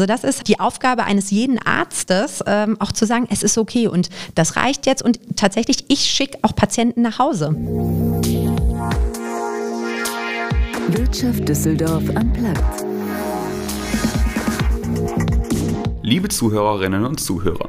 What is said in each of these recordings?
Also das ist die Aufgabe eines jeden Arztes, ähm, auch zu sagen, es ist okay und das reicht jetzt und tatsächlich, ich schicke auch Patienten nach Hause. Wirtschaft Düsseldorf am Platz. Liebe Zuhörerinnen und Zuhörer,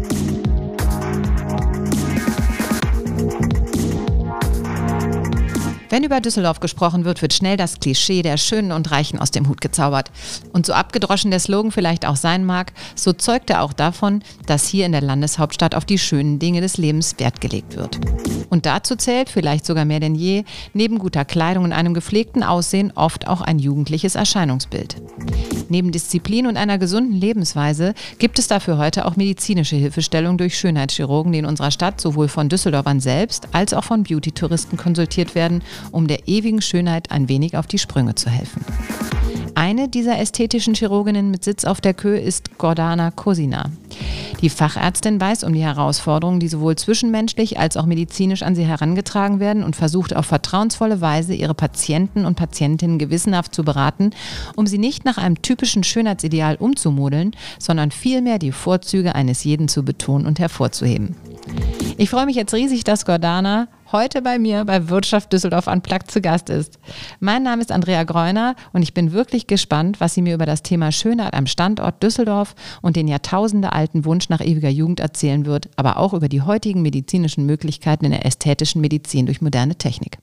Wenn über Düsseldorf gesprochen wird, wird schnell das Klischee der Schönen und Reichen aus dem Hut gezaubert. Und so abgedroschen der Slogan vielleicht auch sein mag, so zeugt er auch davon, dass hier in der Landeshauptstadt auf die schönen Dinge des Lebens Wert gelegt wird. Und dazu zählt, vielleicht sogar mehr denn je, neben guter Kleidung und einem gepflegten Aussehen oft auch ein jugendliches Erscheinungsbild. Neben Disziplin und einer gesunden Lebensweise gibt es dafür heute auch medizinische Hilfestellung durch Schönheitschirurgen, die in unserer Stadt sowohl von Düsseldorfern selbst als auch von Beauty-Touristen konsultiert werden um der ewigen Schönheit ein wenig auf die Sprünge zu helfen. Eine dieser ästhetischen Chirurginnen mit Sitz auf der Kö ist Gordana Kosina. Die Fachärztin weiß um die Herausforderungen, die sowohl zwischenmenschlich als auch medizinisch an sie herangetragen werden und versucht auf vertrauensvolle Weise ihre Patienten und Patientinnen gewissenhaft zu beraten, um sie nicht nach einem typischen Schönheitsideal umzumodeln, sondern vielmehr die Vorzüge eines jeden zu betonen und hervorzuheben. Ich freue mich jetzt riesig, dass Gordana heute bei mir bei Wirtschaft Düsseldorf Unplugged zu Gast ist. Mein Name ist Andrea Greuner und ich bin wirklich gespannt, was sie mir über das Thema Schönheit am Standort Düsseldorf und den jahrtausendealten Wunsch nach ewiger Jugend erzählen wird, aber auch über die heutigen medizinischen Möglichkeiten in der ästhetischen Medizin durch moderne Technik.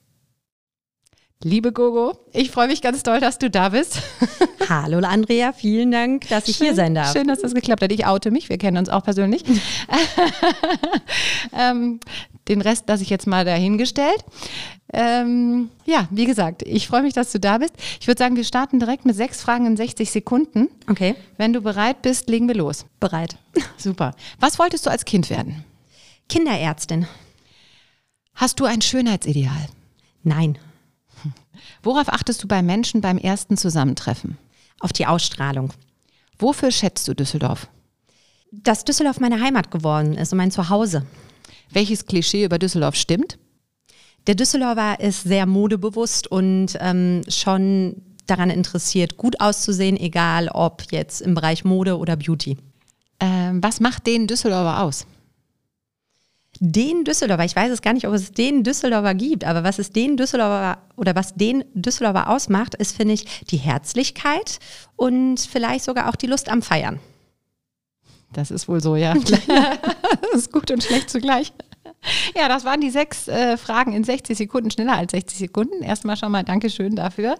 Liebe Gogo, ich freue mich ganz doll, dass du da bist. Hallo Andrea, vielen Dank, dass ich schön, hier sein darf. Schön, dass das geklappt hat. Ich oute mich, wir kennen uns auch persönlich. ähm, den Rest lasse ich jetzt mal dahingestellt. Ähm, ja, wie gesagt, ich freue mich, dass du da bist. Ich würde sagen, wir starten direkt mit sechs Fragen in 60 Sekunden. Okay. Wenn du bereit bist, legen wir los. Bereit. Super. Was wolltest du als Kind werden? Kinderärztin. Hast du ein Schönheitsideal? Nein. Worauf achtest du bei Menschen beim ersten Zusammentreffen? Auf die Ausstrahlung. Wofür schätzt du Düsseldorf? Dass Düsseldorf meine Heimat geworden ist und mein Zuhause. Welches Klischee über Düsseldorf stimmt? Der Düsseldorfer ist sehr modebewusst und ähm, schon daran interessiert, gut auszusehen, egal ob jetzt im Bereich Mode oder Beauty. Ähm, was macht den Düsseldorfer aus? den Düsseldorfer, ich weiß es gar nicht, ob es den Düsseldorfer gibt, aber was es den Düsseldorfer oder was den Düsseldorfer ausmacht, ist, finde ich, die Herzlichkeit und vielleicht sogar auch die Lust am Feiern. Das ist wohl so, ja. das ist gut und schlecht zugleich. Ja, das waren die sechs äh, Fragen in 60 Sekunden, schneller als 60 Sekunden. Erstmal schon mal Dankeschön dafür.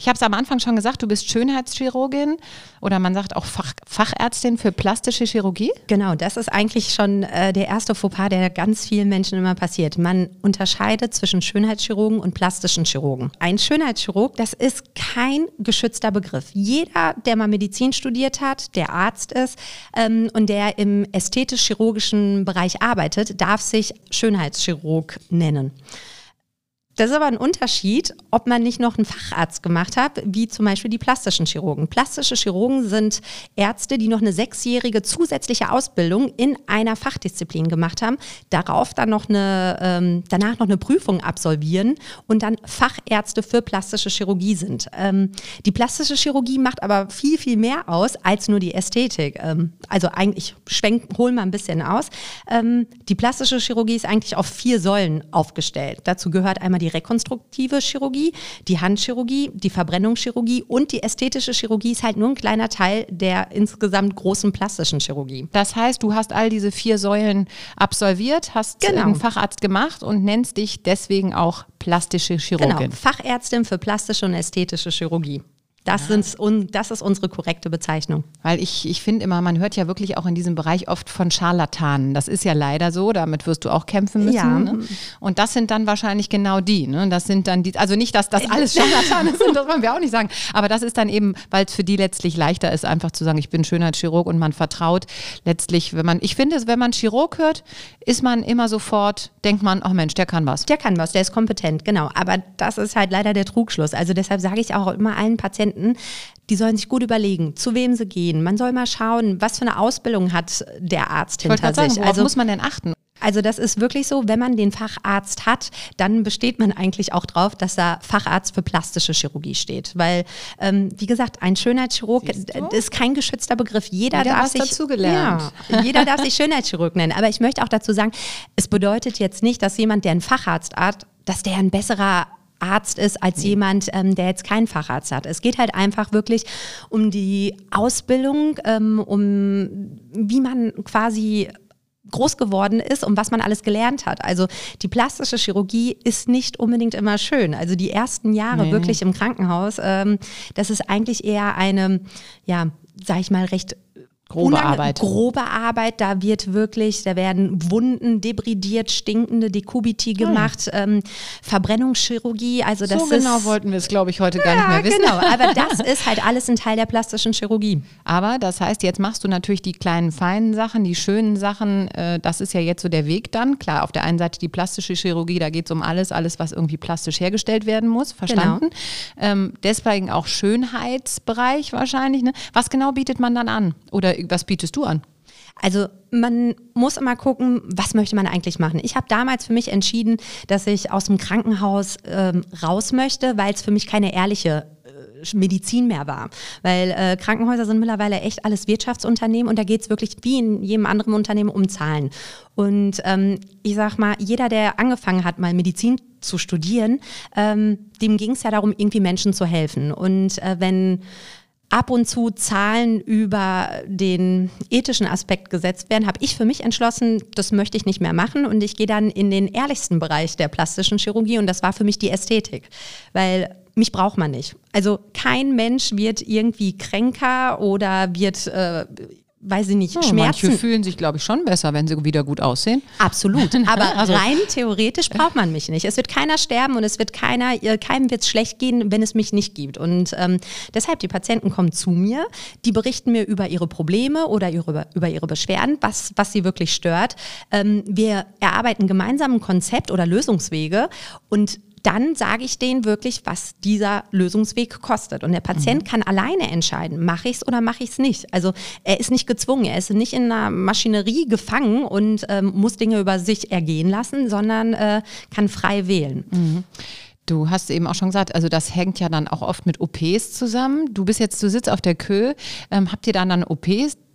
Ich habe es am Anfang schon gesagt, du bist Schönheitschirurgin oder man sagt auch Fach, Fachärztin für plastische Chirurgie. Genau, das ist eigentlich schon äh, der erste Fauxpas, der ganz vielen Menschen immer passiert. Man unterscheidet zwischen Schönheitschirurgen und plastischen Chirurgen. Ein Schönheitschirurg, das ist kein geschützter Begriff. Jeder, der mal Medizin studiert hat, der Arzt ist ähm, und der im ästhetisch-chirurgischen Bereich arbeitet, darf sich Schönheitschirurg nennen. Das ist aber ein Unterschied, ob man nicht noch einen Facharzt gemacht hat, wie zum Beispiel die plastischen Chirurgen. Plastische Chirurgen sind Ärzte, die noch eine sechsjährige zusätzliche Ausbildung in einer Fachdisziplin gemacht haben, darauf dann noch eine, ähm, danach noch eine Prüfung absolvieren und dann Fachärzte für plastische Chirurgie sind. Ähm, die plastische Chirurgie macht aber viel, viel mehr aus als nur die Ästhetik. Ähm, also eigentlich schwenk, holen wir ein bisschen aus. Die plastische Chirurgie ist eigentlich auf vier Säulen aufgestellt. Dazu gehört einmal die die rekonstruktive Chirurgie, die Handchirurgie, die Verbrennungschirurgie und die ästhetische Chirurgie ist halt nur ein kleiner Teil der insgesamt großen plastischen Chirurgie. Das heißt, du hast all diese vier Säulen absolviert, hast genau. einen Facharzt gemacht und nennst dich deswegen auch plastische Chirurgin. Genau, Fachärztin für plastische und ästhetische Chirurgie. Das, ja. sind, das ist unsere korrekte Bezeichnung. Weil ich, ich finde immer, man hört ja wirklich auch in diesem Bereich oft von Scharlatanen. Das ist ja leider so, damit wirst du auch kämpfen müssen. Ja. Ne? Und das sind dann wahrscheinlich genau die. Ne? Das sind dann die, also nicht, dass das alles Scharlatane sind, das wollen wir auch nicht sagen. Aber das ist dann eben, weil es für die letztlich leichter ist, einfach zu sagen, ich bin Schönheitschirurg und man vertraut letztlich, wenn man, ich finde, wenn man Chirurg hört, ist man immer sofort, denkt man, ach oh Mensch, der kann was. Der kann was, der ist kompetent, genau. Aber das ist halt leider der Trugschluss. Also deshalb sage ich auch immer allen Patienten, Patienten, die sollen sich gut überlegen, zu wem sie gehen. Man soll mal schauen, was für eine Ausbildung hat der Arzt Ich hinter gerade sagen, sich. worauf muss man denn achten? Also das ist wirklich so, wenn man den Facharzt hat, dann besteht man eigentlich auch drauf, dass da Facharzt für plastische Chirurgie steht. Weil, ähm, wie gesagt, ein Schönheitschirurg ist kein geschützter Begriff. Jeder Wieder darf sich dazugelernt. Ja, jeder darf sich Schönheitschirurg nennen. Aber ich möchte auch dazu sagen, es bedeutet jetzt nicht, dass jemand, der einen Facharzt hat, dass der ein besserer Arzt ist als jemand, ähm, der jetzt keinen Facharzt hat. Es geht halt einfach wirklich um die Ausbildung, ähm, um wie man quasi groß geworden ist und was man alles gelernt hat. Also die plastische Chirurgie ist nicht unbedingt immer schön. Also die ersten Jahre Nee. wirklich im Krankenhaus, ähm, das ist eigentlich eher eine, ja, sag ich mal, recht Grobe unange- Arbeit. Grobe Arbeit, da wird wirklich, da werden Wunden debridiert, stinkende Dekubiti gemacht, ähm, Verbrennungschirurgie, also das so ist genau wollten wir es, glaube ich, heute gar nicht ja, mehr wissen. genau, aber das ist halt alles ein Teil der plastischen Chirurgie. Aber das heißt, jetzt machst du natürlich die kleinen, feinen Sachen, die schönen Sachen. Äh, das ist ja jetzt so der Weg dann. Klar, auf der einen Seite die plastische Chirurgie, da geht es um alles, alles, was irgendwie plastisch hergestellt werden muss. Verstanden? Ähm, deswegen auch Schönheitsbereich wahrscheinlich. Ne? Was genau bietet man dann an? Oder was bietest du an? Also man muss immer gucken, was möchte man eigentlich machen. Ich habe damals für mich entschieden, dass ich aus dem Krankenhaus ähm, raus möchte, weil es für mich keine ehrliche äh, Medizin mehr war. Weil äh, Krankenhäuser sind mittlerweile echt alles Wirtschaftsunternehmen und da geht es wirklich wie in jedem anderen Unternehmen um Zahlen. Und ähm, ich sag mal, jeder, der angefangen hat, mal Medizin zu studieren, ähm, dem ging es ja darum, irgendwie Menschen zu helfen. Und äh, wenn ab und zu Zahlen über den ethischen Aspekt gesetzt werden, habe ich für mich entschlossen, das möchte ich nicht mehr machen und ich gehe dann in den ehrlichsten Bereich der plastischen Chirurgie und das war für mich die Ästhetik, weil mich braucht man nicht. Also kein Mensch wird irgendwie kränker oder wird, äh, weiß ich nicht, Oh, Schmerzen. Manche fühlen sich, glaube ich, schon besser, wenn sie wieder gut aussehen. Absolut. Aber Also- rein theoretisch braucht man mich nicht. Es wird keiner sterben und es wird keiner, äh, keinem wird es schlecht gehen, wenn es mich nicht gibt. Und ähm, deshalb, die Patienten kommen zu mir, die berichten mir über ihre Probleme oder ihre, über ihre Beschwerden, was, was sie wirklich stört. Ähm, wir erarbeiten gemeinsam ein Konzept oder Lösungswege und dann sage ich denen wirklich, was dieser Lösungsweg kostet. Und der Patient kann alleine entscheiden, mache ich es oder mache ich es nicht. Also er ist nicht gezwungen, er ist nicht in einer Maschinerie gefangen und ähm, muss Dinge über sich ergehen lassen, sondern äh, kann frei wählen. Du hast eben auch schon gesagt, also das hängt ja dann auch oft mit OPs zusammen. Du bist jetzt, du sitzt auf der Kö. Ähm, habt ihr dann ein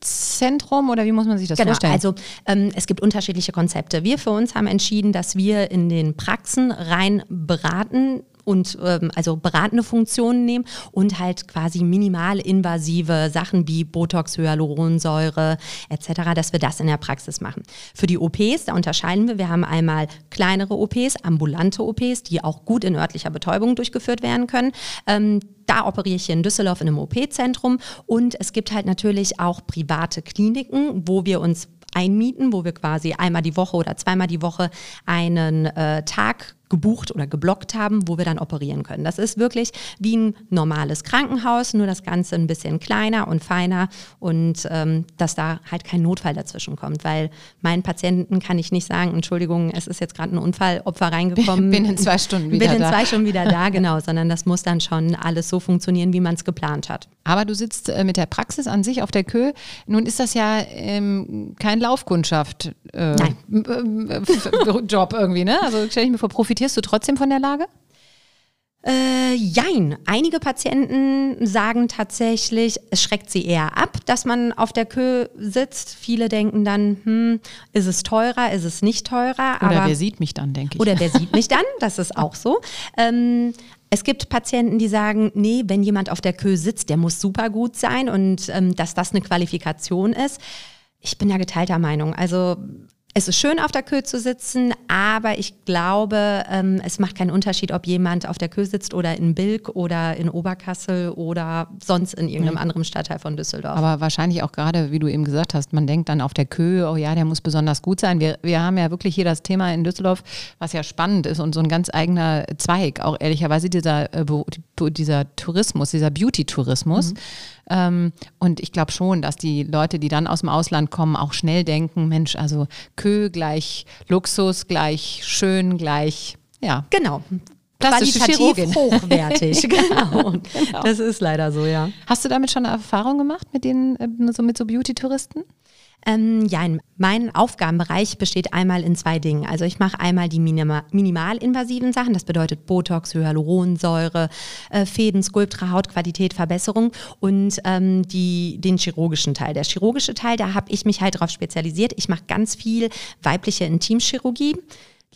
OP-Zentrum oder wie muss man sich das Genau, vorstellen? also ähm, es gibt unterschiedliche Konzepte. Wir für uns haben entschieden, dass wir in den Praxen rein beraten und ähm, also beratende Funktionen nehmen und halt quasi minimal invasive Sachen wie Botox, Hyaluronsäure etc., dass wir das in der Praxis machen. Für die OPs, da unterscheiden wir, wir haben einmal kleinere OPs, ambulante OPs, die auch gut in örtlicher Betäubung durchgeführt werden können. Ähm, da operiere ich hier in Düsseldorf in einem OP-Zentrum und es gibt halt natürlich auch private Kliniken, wo wir uns einmieten, wo wir quasi einmal die Woche oder zweimal die Woche einen äh, Tag gebucht oder geblockt haben, wo wir dann operieren können. Das ist wirklich wie ein normales Krankenhaus, nur das Ganze ein bisschen kleiner und feiner und ähm, dass da halt kein Notfall dazwischen kommt, weil meinen Patienten kann ich nicht sagen, Entschuldigung, es ist jetzt gerade ein Unfallopfer reingekommen. Bin in zwei Stunden wieder Bin in da. zwei Stunden wieder da, genau, sondern das muss dann schon alles so funktionieren, wie man es geplant hat. Aber du sitzt äh, mit der Praxis an sich auf der Kö. Nun ist das ja ähm, kein Laufkundschaft äh, äh, Job irgendwie, ne? Also stelle ich mir vor, profitierst du trotzdem von der Lage? Äh, jein. Einige Patienten sagen tatsächlich, es schreckt sie eher ab, dass man auf der Kö sitzt. Viele denken dann, hm, ist es teurer, ist es nicht teurer? Oder aber wer sieht mich dann, denke ich. oder wer sieht mich dann? Das ist auch so. Ähm, es gibt Patienten, die sagen, nee, wenn jemand auf der Kö sitzt, der muss super gut sein und ähm, dass das eine Qualifikation ist. Ich bin da geteilter Meinung. Also es ist schön, auf der Kö zu sitzen, aber ich glaube, ähm, es macht keinen Unterschied, ob jemand auf der Kö sitzt oder in Bilk oder in Oberkassel oder sonst in irgendeinem anderen Stadtteil von Düsseldorf. Aber wahrscheinlich auch gerade, wie du eben gesagt hast, man denkt dann auf der Kö, oh ja, der muss besonders gut sein. Wir, wir haben ja wirklich hier das Thema in Düsseldorf, was ja spannend ist und so ein ganz eigener Zweig, auch ehrlicherweise dieser, äh, dieser Tourismus, dieser Beauty-Tourismus. Ähm, und ich glaube schon, dass die Leute, die dann aus dem Ausland kommen, auch schnell denken, Mensch, also Kö gleich Luxus, gleich schön, gleich, ja, genau. Plastische qualitativ hochwertig. genau. Genau. Das ist leider so, ja. Hast du damit schon eine Erfahrung gemacht mit den, äh, so mit so Beauty-Touristen? Ähm, ja, mein Aufgabenbereich besteht einmal in zwei Dingen. Also ich mache einmal die minima minimalinvasiven Sachen, das bedeutet Botox, Hyaluronsäure, äh, Fäden, Skulptra, Hautqualität, Verbesserung und ähm, die, den chirurgischen Teil. Der chirurgische Teil, da habe ich mich halt darauf spezialisiert. Ich mache ganz viel weibliche Intimchirurgie.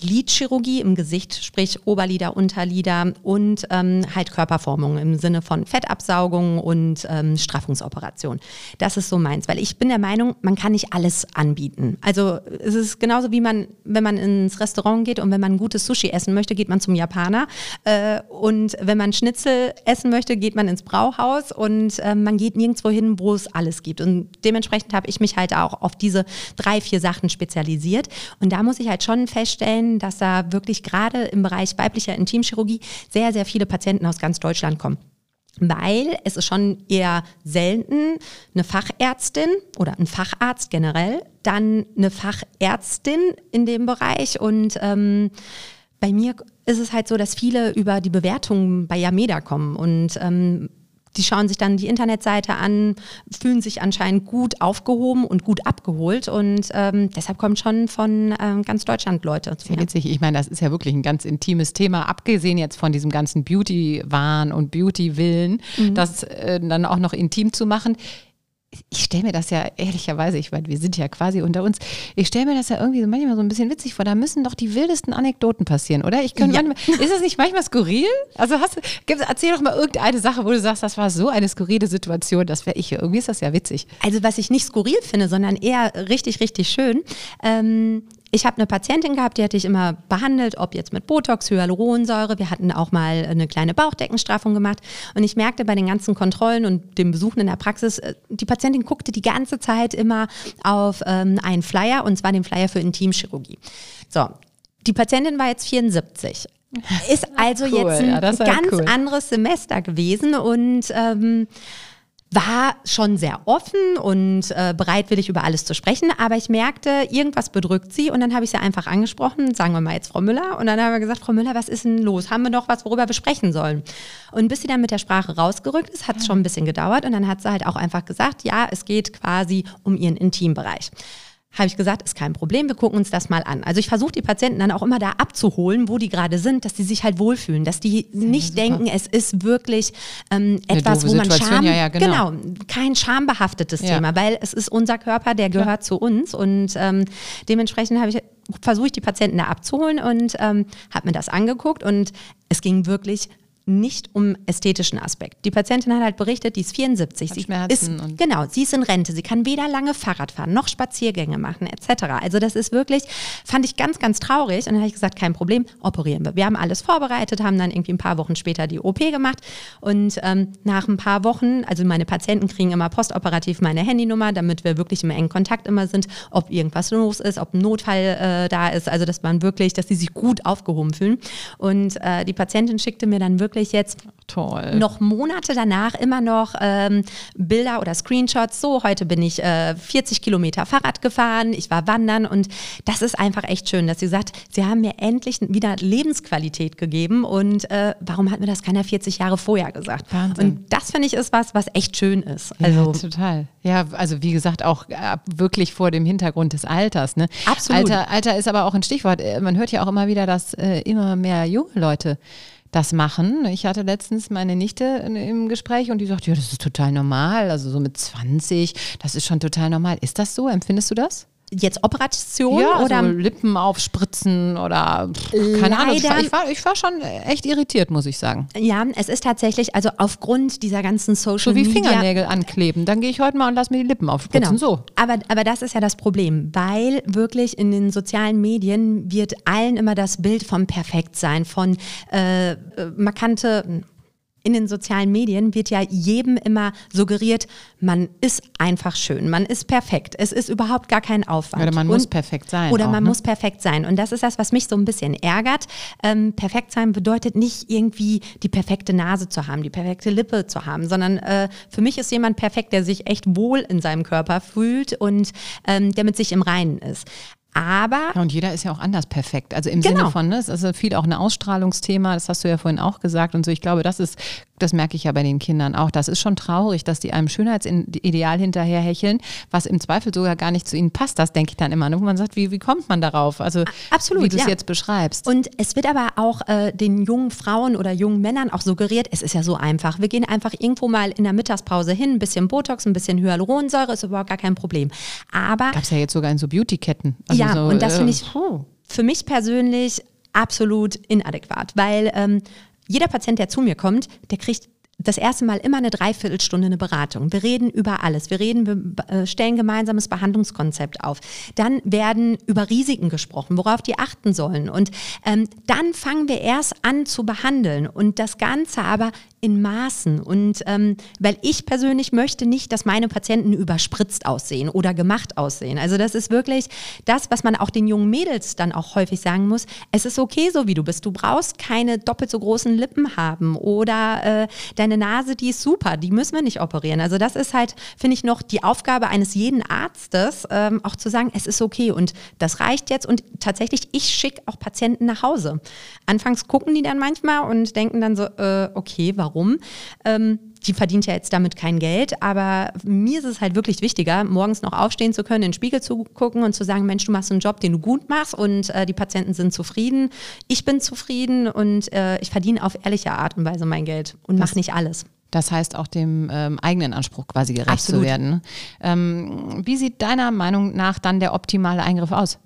Lidchirurgie im Gesicht, sprich Oberlider, Unterlider und ähm, halt Körperformung im Sinne von Fettabsaugung und ähm, Straffungsoperation. Das ist so meins, weil ich bin der Meinung, man kann nicht alles anbieten. Also es ist genauso wie man, wenn man ins Restaurant geht und wenn man gutes Sushi essen möchte, geht man zum Japaner äh, und wenn man Schnitzel essen möchte, geht man ins Brauhaus und äh, man geht nirgendwo hin, wo es alles gibt. Und dementsprechend habe ich mich halt auch auf diese drei, vier Sachen spezialisiert und da muss ich halt schon feststellen, dass da wirklich gerade im Bereich weiblicher Intimchirurgie sehr, sehr viele Patienten aus ganz Deutschland kommen. Weil es ist schon eher selten eine Fachärztin oder ein Facharzt generell, dann eine Fachärztin in dem Bereich und ähm, bei mir ist es halt so, dass viele über die Bewertungen bei Yameda kommen und ähm, die schauen sich dann die Internetseite an, fühlen sich anscheinend gut aufgehoben und gut abgeholt und ähm, deshalb kommen schon von ähm, ganz Deutschland Leute zu mir. witzig. Ich meine, das ist ja wirklich ein ganz intimes Thema, abgesehen jetzt von diesem ganzen Beauty-Wahn und Beauty-Willen, das äh, dann auch noch intim zu machen. Ich stelle mir das ja ehrlicherweise, ich meine, wir sind ja quasi unter uns, ich stelle mir das ja irgendwie so manchmal so ein bisschen witzig vor. Da müssen doch die wildesten Anekdoten passieren, oder? Ich könnte Ja. manchmal, ist das nicht manchmal skurril? Also hast erzähl doch mal irgendeine Sache, wo du sagst, das war so eine skurrile Situation, das wäre ich. Irgendwie ist das ja witzig. Also was ich nicht skurril finde, sondern eher richtig, richtig schön. Ähm, ich habe eine Patientin gehabt, die hatte ich immer behandelt, ob jetzt mit Botox, Hyaluronsäure. Wir hatten auch mal eine kleine Bauchdeckenstraffung gemacht. Und ich merkte bei den ganzen Kontrollen und dem Besuchen in der Praxis, äh, die Patientin guckte die ganze Zeit immer auf ähm, einen Flyer, und zwar den Flyer für Intimchirurgie. So, die Patientin war jetzt 74. Ist also Cool, jetzt ein ja, ganz cool. anderes Semester gewesen und ähm, war schon sehr offen und äh, bereitwillig über alles zu sprechen, aber ich merkte, irgendwas bedrückt sie und dann habe ich sie einfach angesprochen, sagen wir mal jetzt Frau Müller und dann haben wir gesagt, Frau Müller, was ist denn los? Haben wir noch was, worüber wir sprechen sollen? Und bis sie dann mit der Sprache rausgerückt ist, hat es schon ein bisschen gedauert und dann hat sie halt auch einfach gesagt, ja, es geht quasi um ihren Intimbereich habe ich gesagt, ist kein Problem, wir gucken uns das mal an. Also ich versuche die Patienten dann auch immer da abzuholen, wo die gerade sind, dass die sich halt wohlfühlen, dass die nicht denken, es ist wirklich ähm, etwas, wo man Situation, Scham, ja, ja, genau. kein schambehaftetes Ja. Thema, weil es ist unser Körper, der gehört zu uns und ähm, dementsprechend habe ich versuche ich die Patienten da abzuholen und ähm, habe mir das angeguckt und es ging wirklich nicht um ästhetischen Aspekt. Die Patientin hat halt berichtet, die ist 74. Hat sie Schmerzen ist, genau, sie ist in Rente. Sie kann weder lange Fahrrad fahren, noch Spaziergänge machen, etc. Also das ist wirklich, fand ich ganz, ganz traurig. Und dann habe ich gesagt, kein Problem, operieren wir. Wir haben alles vorbereitet, haben dann irgendwie ein paar Wochen später die OP gemacht. Und ähm, nach ein paar Wochen, also meine Patienten kriegen immer postoperativ meine Handynummer, damit wir wirklich im engen Kontakt immer sind, ob irgendwas los ist, ob ein Notfall äh, da ist. Also dass man wirklich, dass sie sich gut aufgehoben fühlen. Und äh, die Patientin schickte mir dann wirklich jetzt Toll. noch Monate danach immer noch ähm, Bilder oder Screenshots. So, heute bin ich äh, 40 Kilometer Fahrrad gefahren, ich war wandern und das ist einfach echt schön, dass sie sagt, sie haben mir endlich wieder Lebensqualität gegeben und äh, warum hat mir das keiner 40 Jahre vorher gesagt? Wahnsinn. Und das finde ich ist was, was echt schön ist. Also ja, total. Ja, also wie gesagt, auch äh, wirklich vor dem Hintergrund des Alters. Ne? Absolut. Alter, Alter ist aber auch ein Stichwort. Äh, Man hört ja auch immer wieder, dass äh, immer mehr junge Leute das machen. Ich hatte letztens meine Nichte im Gespräch und die sagt, ja, das ist total normal. Also so mit 20, das ist schon total normal. Ist das so? Empfindest du das? Jetzt Operation ja, oder so Lippen aufspritzen oder pff, keine Ahnung. Ich war, Leider- ich, war, ich war schon echt irritiert, muss ich sagen. ja, es ist tatsächlich, also aufgrund dieser ganzen Social So wie Media Fingernägel ankleben. Dann gehe ich heute mal und lass mir die Lippen aufspritzen. So. Aber, aber das ist ja das Problem, weil wirklich in den sozialen Medien wird allen immer das Bild vom Perfektsein, von äh, äh, markante. In den sozialen Medien wird ja jedem immer suggeriert, man ist einfach schön, man ist perfekt, es ist überhaupt gar kein Aufwand. Oder man muss perfekt sein Oder auch, man ne? muss perfekt sein. Und das ist das, was mich so ein bisschen ärgert. Ähm, perfekt sein bedeutet nicht irgendwie die perfekte Nase zu haben, die perfekte Lippe zu haben, sondern äh, für mich ist jemand perfekt, der sich echt wohl in seinem Körper fühlt und ähm, der mit sich im Reinen ist. Aber. Ja, und jeder ist ja auch anders perfekt. Also im Genau. Sinne von, ne, es ist viel auch ein Ausstrahlungsthema, das hast du ja vorhin auch gesagt und so. Ich glaube, das ist, das merke ich ja bei den Kindern auch. Das ist schon traurig, dass die einem Schönheitsideal hinterherhecheln, was im Zweifel sogar gar nicht zu ihnen passt. Das denke ich dann immer. Ne? Wo man sagt, wie, wie kommt man darauf? Also, absolut, wie du es ja. jetzt beschreibst. Und es wird aber auch äh, den jungen Frauen oder jungen Männern auch suggeriert, es ist ja so einfach. Wir gehen einfach irgendwo mal in der Mittagspause hin, ein bisschen Botox, ein bisschen Hyaluronsäure, ist überhaupt gar kein Problem. Aber Gab es ja jetzt sogar in so Beauty-Ketten. Also ja, so, und das äh, finde ich für mich persönlich absolut inadäquat, weil ähm, jeder Patient, der zu mir kommt, der kriegt das erste Mal immer eine Dreiviertelstunde eine Beratung. Wir reden über alles. Wir reden, wir äh, stellen gemeinsames Behandlungskonzept auf. Dann werden über Risiken gesprochen, worauf die achten sollen. Und ähm, dann fangen wir erst an zu behandeln. Und das Ganze aber in Maßen. Und ähm, weil ich persönlich möchte nicht, dass meine Patienten überspritzt aussehen oder gemacht aussehen. Also das ist wirklich das, was man auch den jungen Mädels dann auch häufig sagen muss. Es ist okay, so wie du bist. Du brauchst keine doppelt so großen Lippen haben oder äh, deine Nase, die ist super, die müssen wir nicht operieren. Also das ist halt, finde ich, noch die Aufgabe eines jeden Arztes, ähm, auch zu sagen, es ist okay und das reicht jetzt. Und tatsächlich, ich schicke auch Patienten nach Hause. Anfangs gucken die dann manchmal und denken dann so, äh, okay, warum? Ähm, die verdient ja jetzt damit kein Geld, aber mir ist es halt wirklich wichtiger, morgens noch aufstehen zu können, in den Spiegel zu gucken und zu sagen, Mensch, du machst einen Job, den du gut machst und äh, die Patienten sind zufrieden, ich bin zufrieden und äh, ich verdiene auf ehrliche Art und Weise mein Geld und mache nicht alles. Das heißt auch dem ähm, eigenen Anspruch quasi gerecht Absolut. zu werden. Ähm, wie sieht deiner Meinung nach dann der optimale Eingriff aus?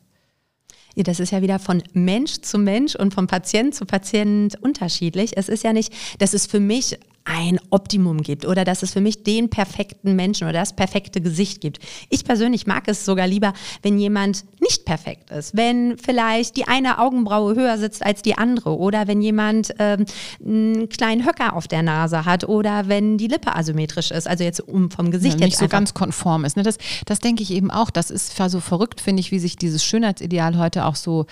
Ja, das ist ja wieder von Mensch zu Mensch und von Patient zu Patient unterschiedlich. Es ist ja nicht, dass es für mich ein Optimum gibt oder dass es für mich den perfekten Menschen oder das perfekte Gesicht gibt. Ich persönlich mag es sogar lieber, wenn jemand nicht perfekt ist, wenn vielleicht die eine Augenbraue höher sitzt als die andere oder wenn jemand ähm, einen kleinen Höcker auf der Nase hat oder wenn die Lippe asymmetrisch ist, also jetzt um vom Gesicht Ja, jetzt nicht so ganz konform ist. Ne? Das, das denke ich eben auch. Das ist so verrückt, finde ich, wie sich dieses Schönheitsideal heute auch so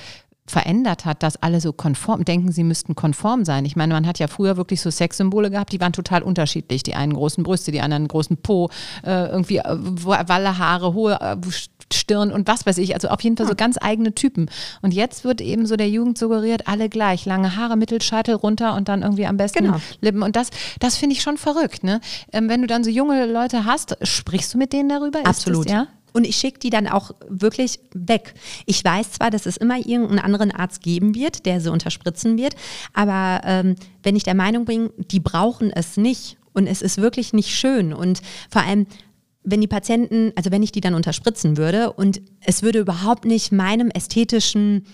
verändert hat, dass alle so konform denken, sie müssten konform sein. Ich meine, man hat ja früher wirklich so Sexsymbole gehabt, die waren total unterschiedlich. Die einen großen Brüste, die anderen großen Po, äh, irgendwie äh, Walle Haare, hohe äh, Stirn und was weiß ich. Also auf jeden Fall so ganz eigene Typen. Und jetzt wird eben so der Jugend suggeriert, alle gleich. Lange Haare, Mittelscheitel runter und dann irgendwie am besten Genau. Lippen. Und das, das finde ich schon verrückt. Ne? Ähm, wenn du dann so junge Leute hast, sprichst du mit denen darüber? Absolut. Das, ja? Und ich schicke die dann auch wirklich weg. Ich weiß zwar, dass es immer irgendeinen anderen Arzt geben wird, der sie unterspritzen wird, aber ähm, wenn ich der Meinung bin, die brauchen es nicht und es ist wirklich nicht schön und vor allem wenn die Patienten, also wenn ich die dann unterspritzen würde und es würde überhaupt nicht meinem ästhetischen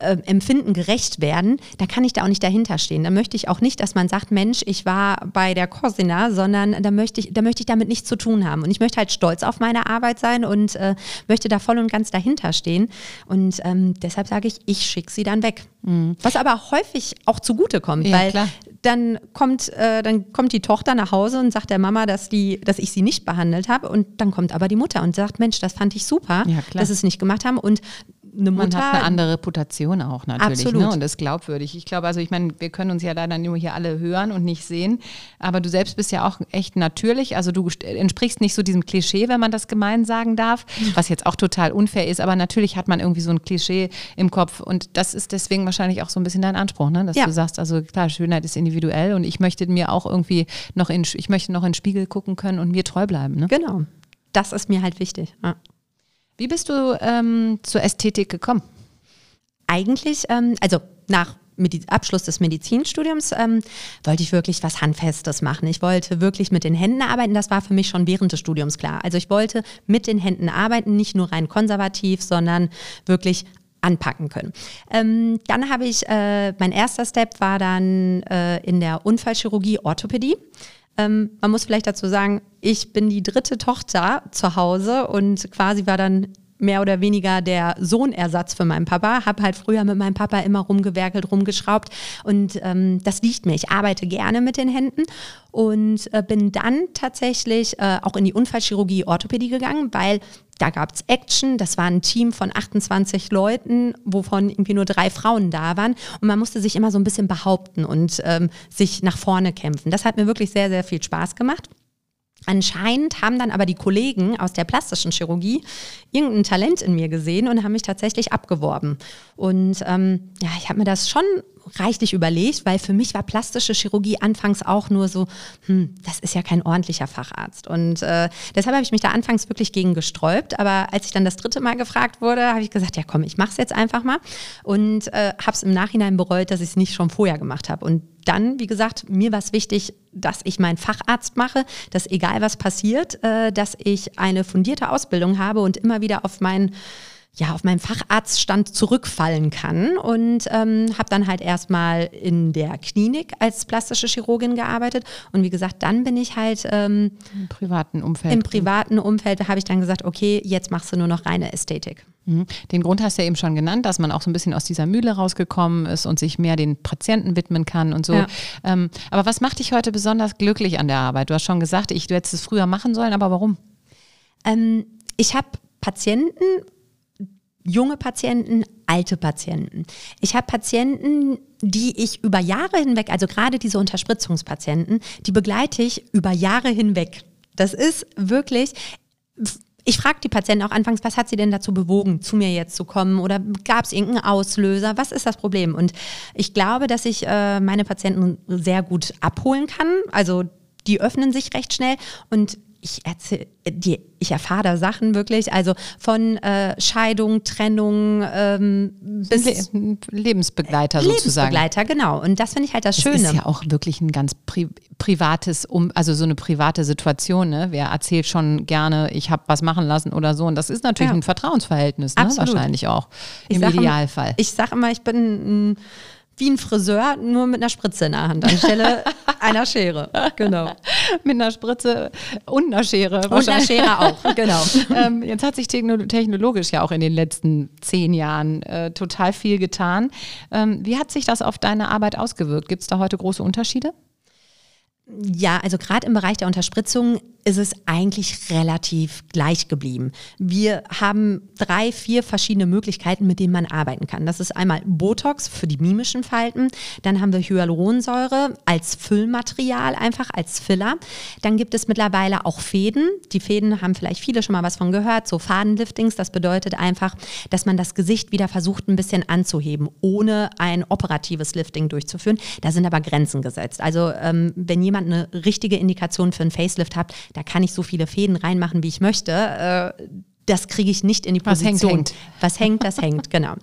äh, Empfinden gerecht werden, da kann ich da auch nicht dahinter stehen. Da möchte ich auch nicht, dass man sagt, Mensch, ich war bei der Corsina, sondern da möchte ich, da möchte ich damit nichts zu tun haben. Und ich möchte halt stolz auf meine Arbeit sein und äh, möchte da voll und ganz dahinter stehen. Und ähm, deshalb sage ich, ich schicke sie dann weg. Was aber häufig auch zugute kommt, Mhm. Ja, weil klar. dann kommt, äh, dann kommt die Tochter nach Hause und sagt der Mama, dass, die, dass ich sie nicht behandelt habe. Und dann kommt aber die Mutter und sagt, Mensch, das fand ich super, Ja, dass sie es nicht gemacht haben. Und eine Man Mutter, hat eine andere Reputation auch natürlich Absolut. ne? und ist glaubwürdig. Ich glaube, also ich meine, wir können uns ja leider nur hier alle hören und nicht sehen, aber du selbst bist ja auch echt natürlich, also du st- entsprichst nicht so diesem Klischee, wenn man das gemein sagen darf, was jetzt auch total unfair ist, aber natürlich hat man irgendwie so ein Klischee im Kopf und das ist deswegen wahrscheinlich auch so ein bisschen dein Anspruch, ne? dass Ja. du sagst, also klar, Schönheit ist individuell und ich möchte mir auch irgendwie noch in, ich möchte noch in den Spiegel gucken können und mir treu bleiben. Ne? Genau. Das ist mir halt wichtig. Ja. Wie bist du ähm, zur Ästhetik gekommen? Eigentlich, ähm, also nach Medi Abschluss des Medizinstudiums ähm, wollte ich wirklich was Handfestes machen. Ich wollte wirklich mit den Händen arbeiten. Das war für mich schon während des Studiums klar. Also ich wollte mit den Händen arbeiten, nicht nur rein konservativ, sondern wirklich anpacken können. Ähm, dann habe ich, äh, mein erster Step war dann äh, in der Unfallchirurgie Orthopädie. Ähm, man muss vielleicht dazu sagen, ich bin die dritte Tochter zu Hause und quasi war dann mehr oder weniger der Sohnersatz für meinen Papa. Habe halt früher mit meinem Papa immer rumgewerkelt, rumgeschraubt und ähm, das liegt mir. Ich arbeite gerne mit den Händen und äh, bin dann tatsächlich äh, auch in die Unfallchirurgie Orthopädie gegangen, weil da gab es Action. Das war ein Team von 28 Leuten, wovon irgendwie nur drei Frauen da waren. Und man musste sich immer so ein bisschen behaupten und ähm, sich nach vorne kämpfen. Das hat mir wirklich sehr, sehr viel Spaß gemacht. Anscheinend haben dann aber die Kollegen aus der plastischen Chirurgie irgendein Talent in mir gesehen und haben mich tatsächlich abgeworben. Und ähm, ja, ich habe mir das schon reichlich überlegt, weil für mich war plastische Chirurgie anfangs auch nur so, hm, das ist ja kein ordentlicher Facharzt. Und äh, deshalb habe ich mich da anfangs wirklich gegen gesträubt. Aber als ich dann das dritte Mal gefragt wurde, habe ich gesagt, ja komm, ich mache es jetzt einfach mal. Und äh, habe es im Nachhinein bereut, dass ich es nicht schon vorher gemacht habe. Und dann, wie gesagt, mir war es wichtig, dass ich meinen Facharzt mache, dass egal was passiert, äh, dass ich eine fundierte Ausbildung habe und immer wieder auf meinen ja, auf meinen Facharztstand zurückfallen kann und ähm, habe dann halt erstmal in der Klinik als plastische Chirurgin gearbeitet und wie gesagt, dann bin ich halt ähm, im privaten Umfeld. Im privaten Umfeld habe ich dann gesagt, okay, jetzt machst du nur noch reine Ästhetik. Mhm. Den Grund hast du ja eben schon genannt, dass man auch so ein bisschen aus dieser Mühle rausgekommen ist und sich mehr den Patienten widmen kann und so. Ja. Ähm, aber was macht dich heute besonders glücklich an der Arbeit? Du hast schon gesagt, ich, du hättest es früher machen sollen, aber warum? Ähm, ich habe Patienten junge Patienten, alte Patienten. Ich habe Patienten, die ich über Jahre hinweg, also gerade diese Unterspritzungspatienten, die begleite ich über Jahre hinweg. Das ist wirklich, ich frage die Patienten auch anfangs, was hat sie denn dazu bewogen, zu mir jetzt zu kommen oder gab es irgendeinen Auslöser? Was ist das Problem? Und ich glaube, dass ich äh, meine Patienten sehr gut abholen kann. Also die öffnen sich recht schnell und ich erzähle, ich erfahre da Sachen wirklich, also von äh, Scheidung, Trennung ähm, bis Le Lebensbegleiter sozusagen. Lebensbegleiter, genau. Und das finde ich halt das, das Schöne. Das ist ja auch wirklich ein ganz pri privates, um, also so eine private Situation. Ne? Wer erzählt schon gerne, ich habe was machen lassen oder so. Und das ist natürlich ja. ein Vertrauensverhältnis, ne? wahrscheinlich auch im ich Idealfall. ich sage immer, ich bin ein wie ein Friseur, nur mit einer Spritze in der Hand anstelle einer Schere. Genau. mit einer Spritze und einer Schere. Und einer Schere auch, genau. ähm, jetzt hat sich technologisch ja auch in den letzten zehn Jahren äh, total viel getan. Ähm, wie hat sich das auf deine Arbeit ausgewirkt? Gibt es da heute große Unterschiede? Ja, also gerade im Bereich der Unterspritzung ist es eigentlich relativ gleich geblieben. Wir haben drei, vier verschiedene Möglichkeiten, mit denen man arbeiten kann. Das ist einmal Botox für die mimischen Falten, dann haben wir Hyaluronsäure als Füllmaterial, einfach als Filler. Dann gibt es mittlerweile auch Fäden. Die Fäden haben vielleicht viele schon mal was von gehört, so Fadenliftings. Das bedeutet einfach, dass man das Gesicht wieder versucht, ein bisschen anzuheben, ohne ein operatives Lifting durchzuführen. Da sind aber Grenzen gesetzt. Also ähm, wenn jemand eine richtige Indikation für ein Facelift hat, da kann ich so viele Fäden reinmachen, wie ich möchte. Äh, das kriege ich nicht in die Position. Was hängt, hängt. Was hängt, das hängt, genau.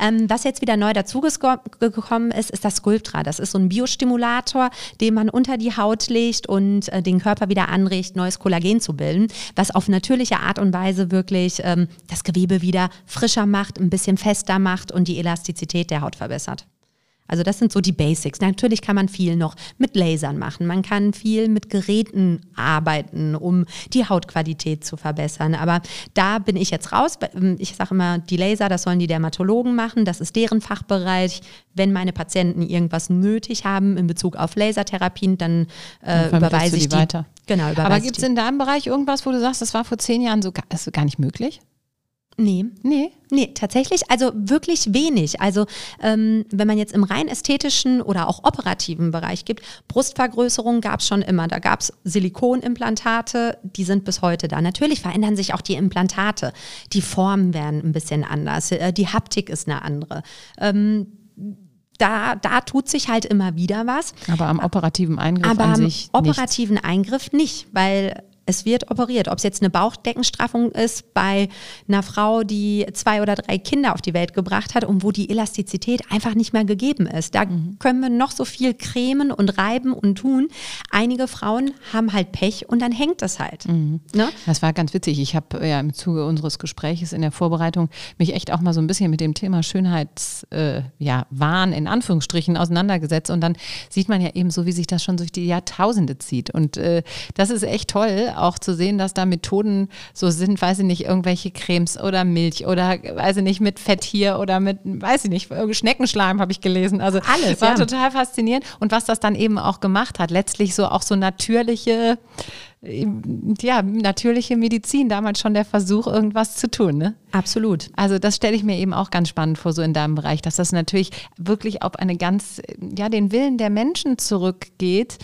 Ähm, was jetzt wieder neu dazugekommen ist, ist das Sculptra. Das ist so ein Biostimulator, den man unter die Haut legt und äh, den Körper wieder anregt, neues Kollagen zu bilden, was auf natürliche Art und Weise wirklich ähm, das Gewebe wieder frischer macht, ein bisschen fester macht und die Elastizität der Haut verbessert. Also das sind so die Basics. Natürlich kann man viel noch mit Lasern machen. Man kann viel mit Geräten arbeiten, um die Hautqualität zu verbessern. Aber da bin ich jetzt raus. Ich sage immer, die Laser, das sollen die Dermatologen machen. Das ist deren Fachbereich. Wenn meine Patienten irgendwas nötig haben in Bezug auf Lasertherapien, dann, äh, dann überweise ich die, weiter. Genau, überweise Aber gibt es in deinem Bereich irgendwas, wo du sagst, das war vor zehn Jahren so gar nicht möglich? Nee. Nee? Nee, tatsächlich, also wirklich wenig. Also ähm, wenn man jetzt im rein ästhetischen oder auch operativen Bereich gibt, Brustvergrößerung gab es schon immer. Da gab es Silikonimplantate, die sind bis heute da. Natürlich verändern sich auch die Implantate. Die Formen werden ein bisschen anders. Äh, die Haptik ist eine andere. Ähm, da, da tut sich halt immer wieder was. Aber am operativen Eingriff Aber an sich am operativen nichts. Eingriff nicht, weil es wird operiert. Ob es jetzt eine Bauchdeckenstraffung ist bei einer Frau, die zwei oder drei Kinder auf die Welt gebracht hat und wo die Elastizität einfach nicht mehr gegeben ist. Da mhm. können wir noch so viel cremen und reiben und tun. Einige Frauen haben halt Pech und dann hängt das halt. Mhm. Ne? Das war ganz witzig. Ich habe ja im Zuge unseres Gesprächs in der Vorbereitung mich echt auch mal so ein bisschen mit dem Thema Schönheitswahn äh, ja, in Anführungsstrichen auseinandergesetzt. Und dann sieht man ja eben so, wie sich das schon durch die Jahrtausende zieht. Und äh, das ist echt toll auch zu sehen, dass da Methoden so sind, weiß ich nicht, irgendwelche Cremes oder Milch oder weiß ich nicht, mit Fett hier oder mit, weiß ich nicht, Schneckenschleim habe ich gelesen. Also alles war ja. total faszinierend. Und was das dann eben auch gemacht hat, letztlich so auch so natürliche ja, natürliche Medizin, damals schon der Versuch, irgendwas zu tun. Ne? Absolut. Also das stelle ich mir eben auch ganz spannend vor, so in deinem Bereich, dass das natürlich wirklich auf eine ganz, ja, den Willen der Menschen zurückgeht,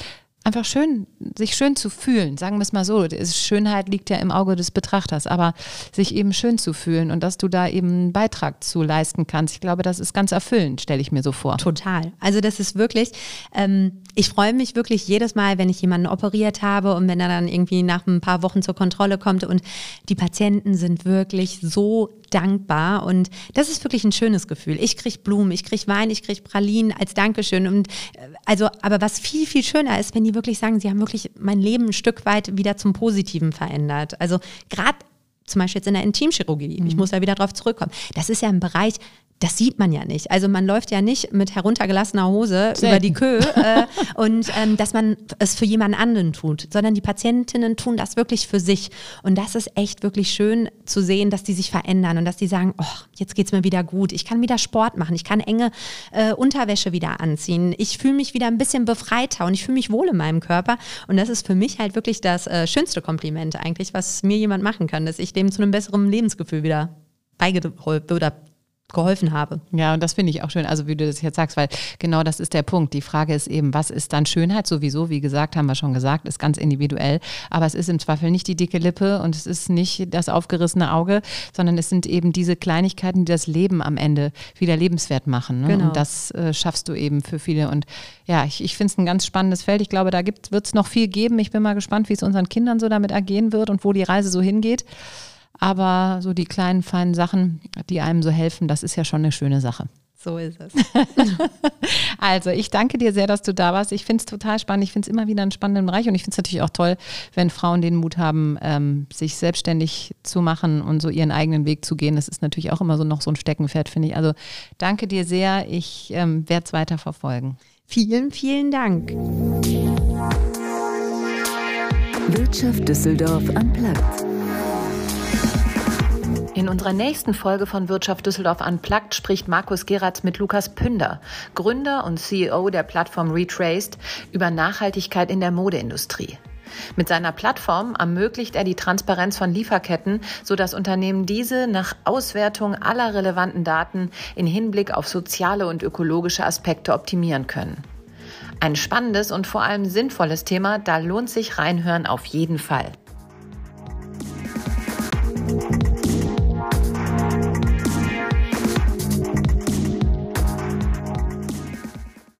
einfach schön, sich schön zu fühlen, sagen wir es mal so. Schönheit liegt ja im Auge des Betrachters, aber sich eben schön zu fühlen und dass du da eben einen Beitrag zu leisten kannst. Ich glaube, das ist ganz erfüllend, stelle ich mir so vor. Total. Also das ist wirklich, ähm, ich freue mich wirklich jedes Mal, wenn ich jemanden operiert habe und wenn er dann irgendwie nach ein paar Wochen zur Kontrolle kommt und die Patienten sind wirklich so dankbar und das ist wirklich ein schönes Gefühl. Ich kriege Blumen, ich kriege Wein, ich kriege Pralinen als Dankeschön und äh, also, aber was viel, viel schöner ist, wenn die wirklich sagen, sie haben wirklich mein Leben ein Stück weit wieder zum Positiven verändert. Also gerade zum Beispiel jetzt in der Intimchirurgie, mhm. ich muss da wieder drauf zurückkommen. Das ist ja ein Bereich, das sieht man ja nicht. Also man läuft ja nicht mit heruntergelassener Hose Selten. über die Kö äh, und ähm, dass man es für jemanden anderen tut, sondern die Patientinnen tun das wirklich für sich. Und das ist echt wirklich schön zu sehen, dass die sich verändern und dass die sagen, oh, jetzt geht's mir wieder gut, ich kann wieder Sport machen, ich kann enge äh, Unterwäsche wieder anziehen, ich fühle mich wieder ein bisschen befreiter und ich fühle mich wohl in meinem Körper. Und das ist für mich halt wirklich das äh, schönste Kompliment eigentlich, was mir jemand machen kann, dass ich dem zu einem besseren Lebensgefühl wieder beigeholfen oder geholfen habe. Ja, und das finde ich auch schön, also wie du das jetzt sagst, weil genau das ist der Punkt. Die Frage ist eben, was ist dann Schönheit? Sowieso, wie gesagt, haben wir schon gesagt, ist ganz individuell, aber es ist im Zweifel nicht die dicke Lippe und es ist nicht das aufgerissene Auge, sondern es sind eben diese Kleinigkeiten, die das Leben am Ende wieder lebenswert machen. Ne? Genau. Und das äh, schaffst du eben für viele. Und ja, ich, ich finde es ein ganz spannendes Feld. Ich glaube, da wird es noch viel geben. Ich bin mal gespannt, wie es unseren Kindern so damit ergehen wird und wo die Reise so hingeht. Aber so die kleinen, feinen Sachen, die einem so helfen, das ist ja schon eine schöne Sache. So ist es. also, ich danke dir sehr, dass du da warst. Ich finde es total spannend. Ich finde es immer wieder einen spannenden Bereich und ich finde es natürlich auch toll, wenn Frauen den Mut haben, ähm, sich selbstständig zu machen und so ihren eigenen Weg zu gehen. Das ist natürlich auch immer so noch so ein Steckenpferd, finde ich. Also, danke dir sehr. Ich ähm, werde es weiter verfolgen. Vielen, vielen Dank. Wirtschaft Düsseldorf am Platz. In unserer nächsten Folge von Wirtschaft Düsseldorf Unplugged spricht Markus Geratz mit Lukas Pünder, Gründer und CEO der Plattform Retraced, über Nachhaltigkeit in der Modeindustrie. Mit seiner Plattform ermöglicht er die Transparenz von Lieferketten, sodass Unternehmen diese nach Auswertung aller relevanten Daten in Hinblick auf soziale und ökologische Aspekte optimieren können. Ein spannendes und vor allem sinnvolles Thema, da lohnt sich reinhören auf jeden Fall.